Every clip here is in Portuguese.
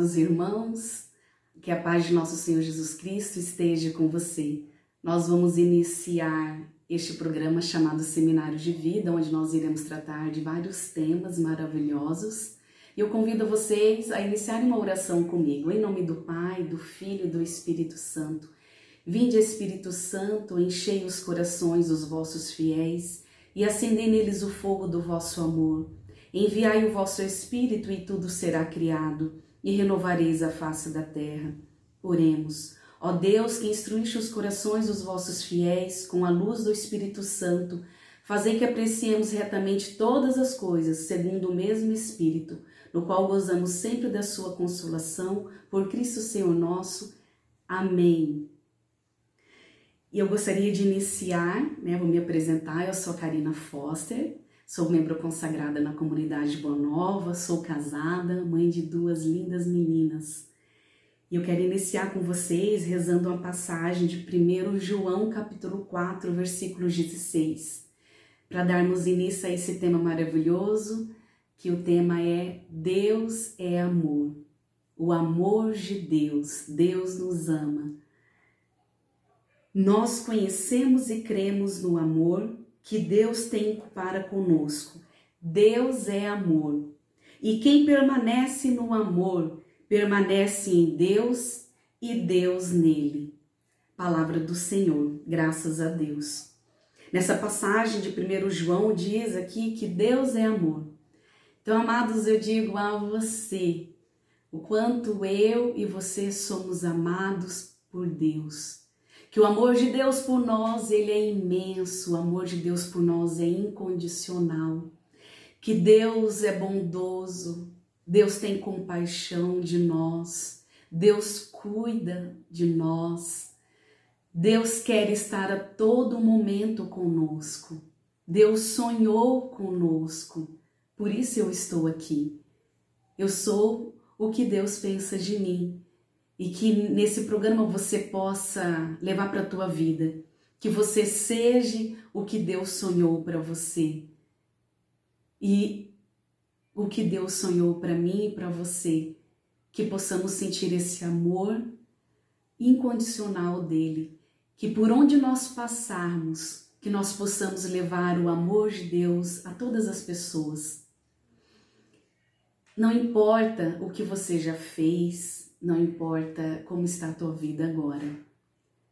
amados irmãos, que a paz de nosso Senhor Jesus Cristo esteja com você. Nós vamos iniciar este programa chamado Seminário de Vida, onde nós iremos tratar de vários temas maravilhosos. E eu convido vocês a iniciarem uma oração comigo, em nome do Pai, do Filho e do Espírito Santo. Vinde, Espírito Santo, enchei os corações dos vossos fiéis e acendei neles o fogo do vosso amor. Enviai o vosso Espírito e tudo será criado, e renovareis a face da terra. Oremos. Ó Deus, que instruíste os corações dos vossos fiéis com a luz do Espírito Santo, fazei que apreciemos retamente todas as coisas, segundo o mesmo Espírito, no qual gozamos sempre da sua consolação, por Cristo Senhor nosso. Amém. E eu gostaria de iniciar, né, vou me apresentar, eu sou Karina Foster, Sou membro consagrada na comunidade Boa Nova, sou casada, mãe de duas lindas meninas. E eu quero iniciar com vocês rezando uma passagem de 1 João capítulo 4, versículo 16, para darmos início a esse tema maravilhoso, que o tema é Deus é amor. O amor de Deus, Deus nos ama. Nós conhecemos e cremos no amor que Deus tem para conosco. Deus é amor. E quem permanece no amor, permanece em Deus e Deus nele. Palavra do Senhor, graças a Deus. Nessa passagem de 1 João diz aqui que Deus é amor. Então, amados, eu digo a você o quanto eu e você somos amados por Deus que o amor de Deus por nós, ele é imenso, o amor de Deus por nós é incondicional. Que Deus é bondoso, Deus tem compaixão de nós, Deus cuida de nós. Deus quer estar a todo momento conosco. Deus sonhou conosco. Por isso eu estou aqui. Eu sou o que Deus pensa de mim e que nesse programa você possa levar para a tua vida, que você seja o que Deus sonhou para você. E o que Deus sonhou para mim e para você, que possamos sentir esse amor incondicional dele, que por onde nós passarmos, que nós possamos levar o amor de Deus a todas as pessoas. Não importa o que você já fez, não importa como está a tua vida agora.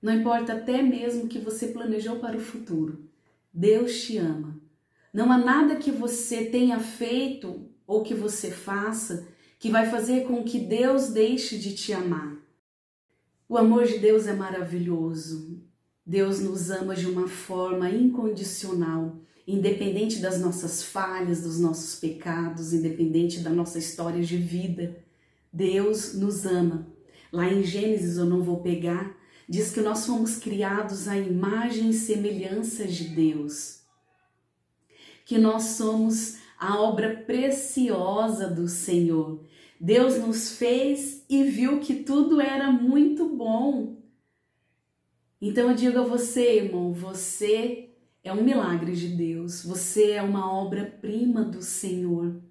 Não importa até mesmo o que você planejou para o futuro. Deus te ama. Não há nada que você tenha feito ou que você faça que vai fazer com que Deus deixe de te amar. O amor de Deus é maravilhoso. Deus nos ama de uma forma incondicional, independente das nossas falhas, dos nossos pecados, independente da nossa história de vida. Deus nos ama. Lá em Gênesis, eu não vou pegar, diz que nós fomos criados à imagem e semelhança de Deus. Que nós somos a obra preciosa do Senhor. Deus nos fez e viu que tudo era muito bom. Então eu digo a você, irmão, você é um milagre de Deus, você é uma obra-prima do Senhor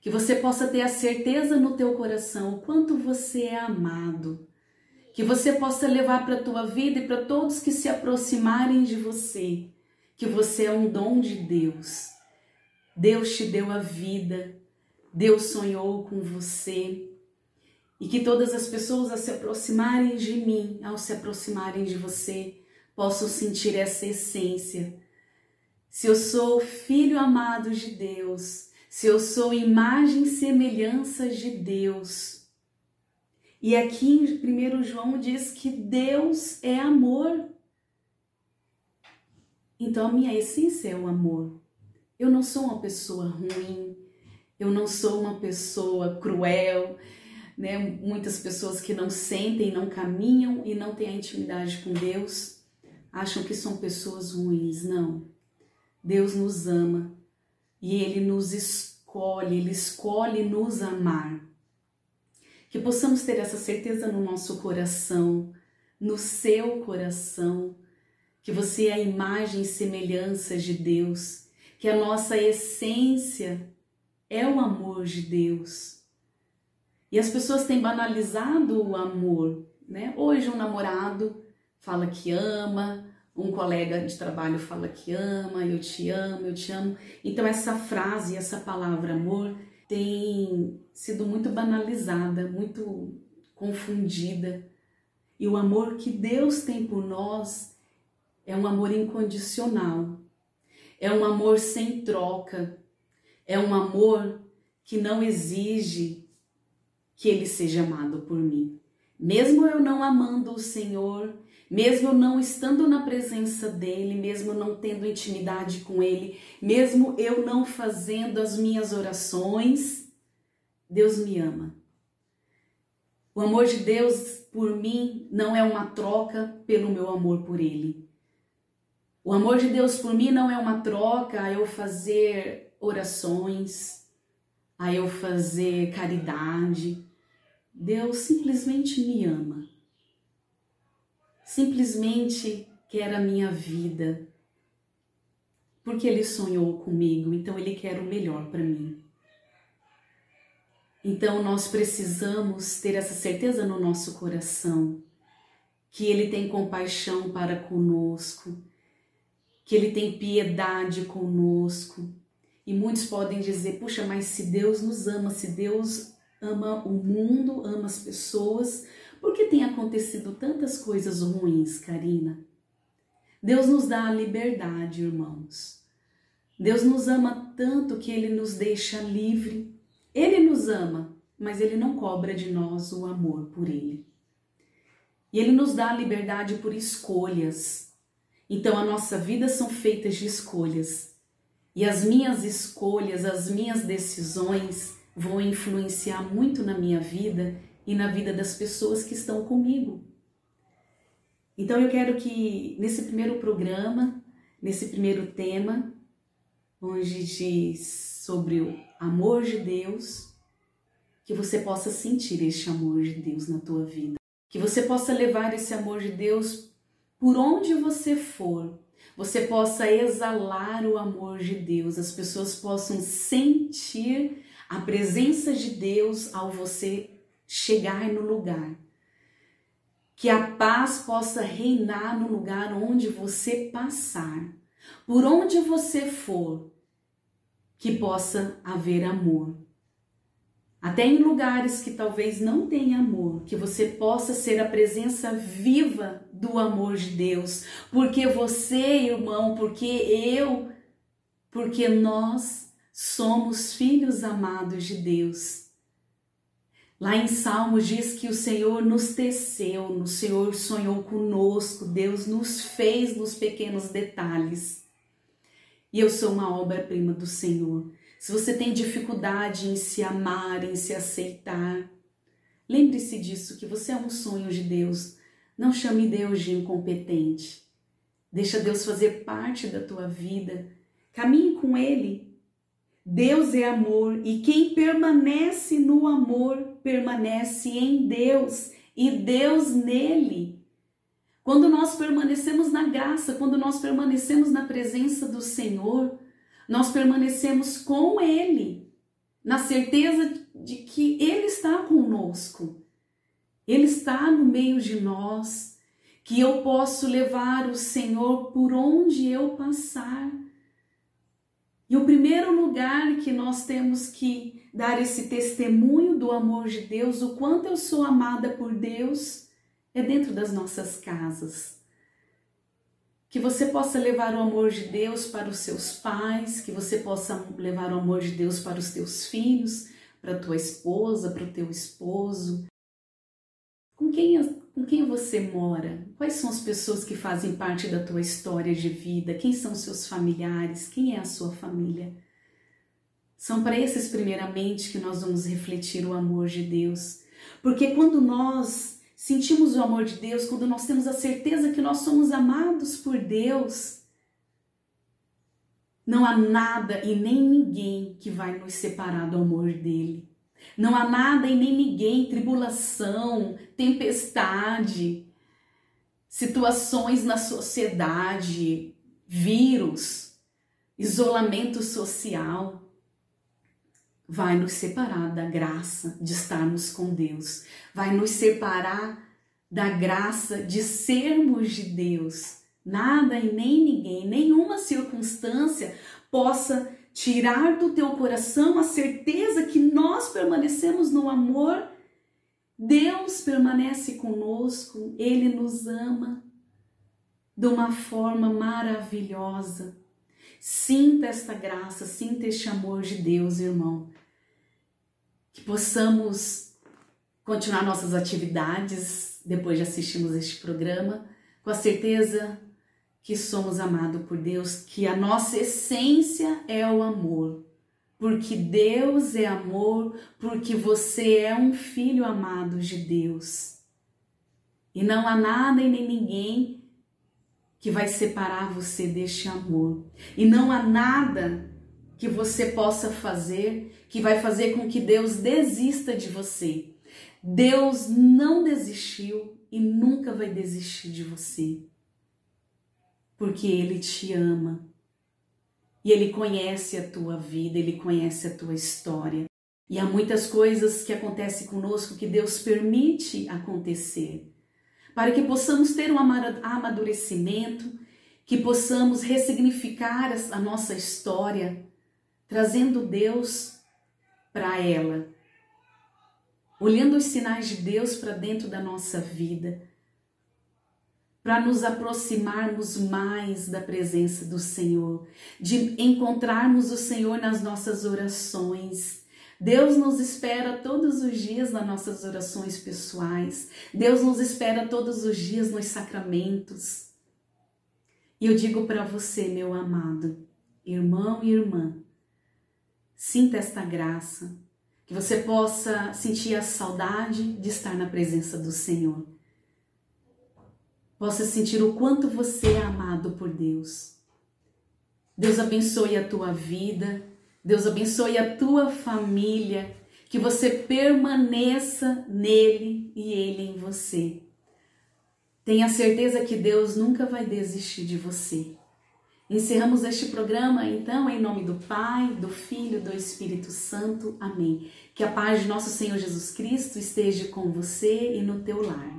que você possa ter a certeza no teu coração o quanto você é amado, que você possa levar para a tua vida e para todos que se aproximarem de você, que você é um dom de Deus. Deus te deu a vida, Deus sonhou com você. E que todas as pessoas a se aproximarem de mim, ao se aproximarem de você, possam sentir essa essência. Se eu sou filho amado de Deus, se eu sou imagem e semelhança de Deus. E aqui em 1 João diz que Deus é amor. Então a minha essência é o amor. Eu não sou uma pessoa ruim, eu não sou uma pessoa cruel, né? Muitas pessoas que não sentem, não caminham e não têm a intimidade com Deus acham que são pessoas ruins. Não. Deus nos ama e Ele nos escolhe, Ele escolhe nos amar. Que possamos ter essa certeza no nosso coração, no seu coração, que você é a imagem e semelhança de Deus, que a nossa essência é o amor de Deus. E as pessoas têm banalizado o amor, né? Hoje um namorado fala que ama, um colega de trabalho fala que ama, eu te amo, eu te amo. Então essa frase, essa palavra amor tem sido muito banalizada, muito confundida. E o amor que Deus tem por nós é um amor incondicional, é um amor sem troca, é um amor que não exige que ele seja amado por mim. Mesmo eu não amando o Senhor, mesmo não estando na presença dele, mesmo não tendo intimidade com ele, mesmo eu não fazendo as minhas orações, Deus me ama. O amor de Deus por mim não é uma troca pelo meu amor por ele. O amor de Deus por mim não é uma troca a eu fazer orações, a eu fazer caridade. Deus simplesmente me ama. Simplesmente quer a minha vida. Porque ele sonhou comigo, então ele quer o melhor para mim. Então nós precisamos ter essa certeza no nosso coração que ele tem compaixão para conosco, que ele tem piedade conosco. E muitos podem dizer: puxa, mas se Deus nos ama, se Deus ama o mundo, ama as pessoas, por que tem acontecido tantas coisas ruins, Karina? Deus nos dá a liberdade, irmãos. Deus nos ama tanto que ele nos deixa livre. Ele nos ama, mas ele não cobra de nós o amor por ele. E ele nos dá a liberdade por escolhas. Então a nossa vida são feitas de escolhas. E as minhas escolhas, as minhas decisões vão influenciar muito na minha vida e na vida das pessoas que estão comigo. Então eu quero que nesse primeiro programa, nesse primeiro tema, onde diz sobre o amor de Deus, que você possa sentir este amor de Deus na tua vida. Que você possa levar esse amor de Deus por onde você for. Você possa exalar o amor de Deus, as pessoas possam sentir a presença de Deus ao você chegar no lugar. Que a paz possa reinar no lugar onde você passar. Por onde você for, que possa haver amor. Até em lugares que talvez não tenha amor, que você possa ser a presença viva do amor de Deus, porque você, irmão, porque eu, porque nós somos filhos amados de Deus. Lá em Salmos diz que o Senhor nos teceu, o Senhor sonhou conosco, Deus nos fez nos pequenos detalhes e eu sou uma obra-prima do Senhor. Se você tem dificuldade em se amar, em se aceitar, lembre-se disso, que você é um sonho de Deus. Não chame Deus de incompetente. Deixa Deus fazer parte da tua vida. Caminhe com Ele. Deus é amor e quem permanece no amor permanece em Deus e Deus nele. Quando nós permanecemos na graça, quando nós permanecemos na presença do Senhor, nós permanecemos com Ele, na certeza de que Ele está conosco, Ele está no meio de nós, que eu posso levar o Senhor por onde eu passar. E o primeiro lugar que nós temos que dar esse testemunho do amor de Deus, o quanto eu sou amada por Deus, é dentro das nossas casas. Que você possa levar o amor de Deus para os seus pais, que você possa levar o amor de Deus para os teus filhos, para tua esposa, para o teu esposo. Com quem, com quem você mora? Quais são as pessoas que fazem parte da tua história de vida? Quem são seus familiares? Quem é a sua família? São para esses, primeiramente, que nós vamos refletir o amor de Deus. Porque quando nós sentimos o amor de Deus, quando nós temos a certeza que nós somos amados por Deus, não há nada e nem ninguém que vai nos separar do amor dele. Não há nada e nem ninguém, tribulação, tempestade, situações na sociedade, vírus, isolamento social, vai nos separar da graça de estarmos com Deus, vai nos separar da graça de sermos de Deus. Nada e nem ninguém, nenhuma circunstância possa tirar do teu coração a certeza que nós permanecemos no amor. Deus permanece conosco, Ele nos ama de uma forma maravilhosa. Sinta esta graça, sinta este amor de Deus, irmão que possamos continuar nossas atividades depois de assistirmos este programa, com a certeza que somos amados por Deus, que a nossa essência é o amor. Porque Deus é amor, porque você é um filho amado de Deus. E não há nada e nem ninguém que vai separar você deste amor. E não há nada que você possa fazer que vai fazer com que Deus desista de você. Deus não desistiu e nunca vai desistir de você. Porque Ele te ama. E Ele conhece a tua vida, Ele conhece a tua história. E há muitas coisas que acontecem conosco que Deus permite acontecer, para que possamos ter um amadurecimento, que possamos ressignificar a nossa história, trazendo Deus para ela, olhando os sinais de Deus para dentro da nossa vida, para nos aproximarmos mais da presença do Senhor, de encontrarmos o Senhor nas nossas orações. Deus nos espera todos os dias nas nossas orações pessoais. Deus nos espera todos os dias nos sacramentos. E eu digo para você, meu amado, irmão e irmã, Sinta esta graça, que você possa sentir a saudade de estar na presença do Senhor. Possa sentir o quanto você é amado por Deus. Deus abençoe a tua vida, Deus abençoe a tua família, que você permaneça nele e ele em você. Tenha certeza que Deus nunca vai desistir de você. Encerramos este programa, então, em nome do Pai, do Filho do Espírito Santo. Amém. Que a paz de nosso Senhor Jesus Cristo esteja com você e no teu lar.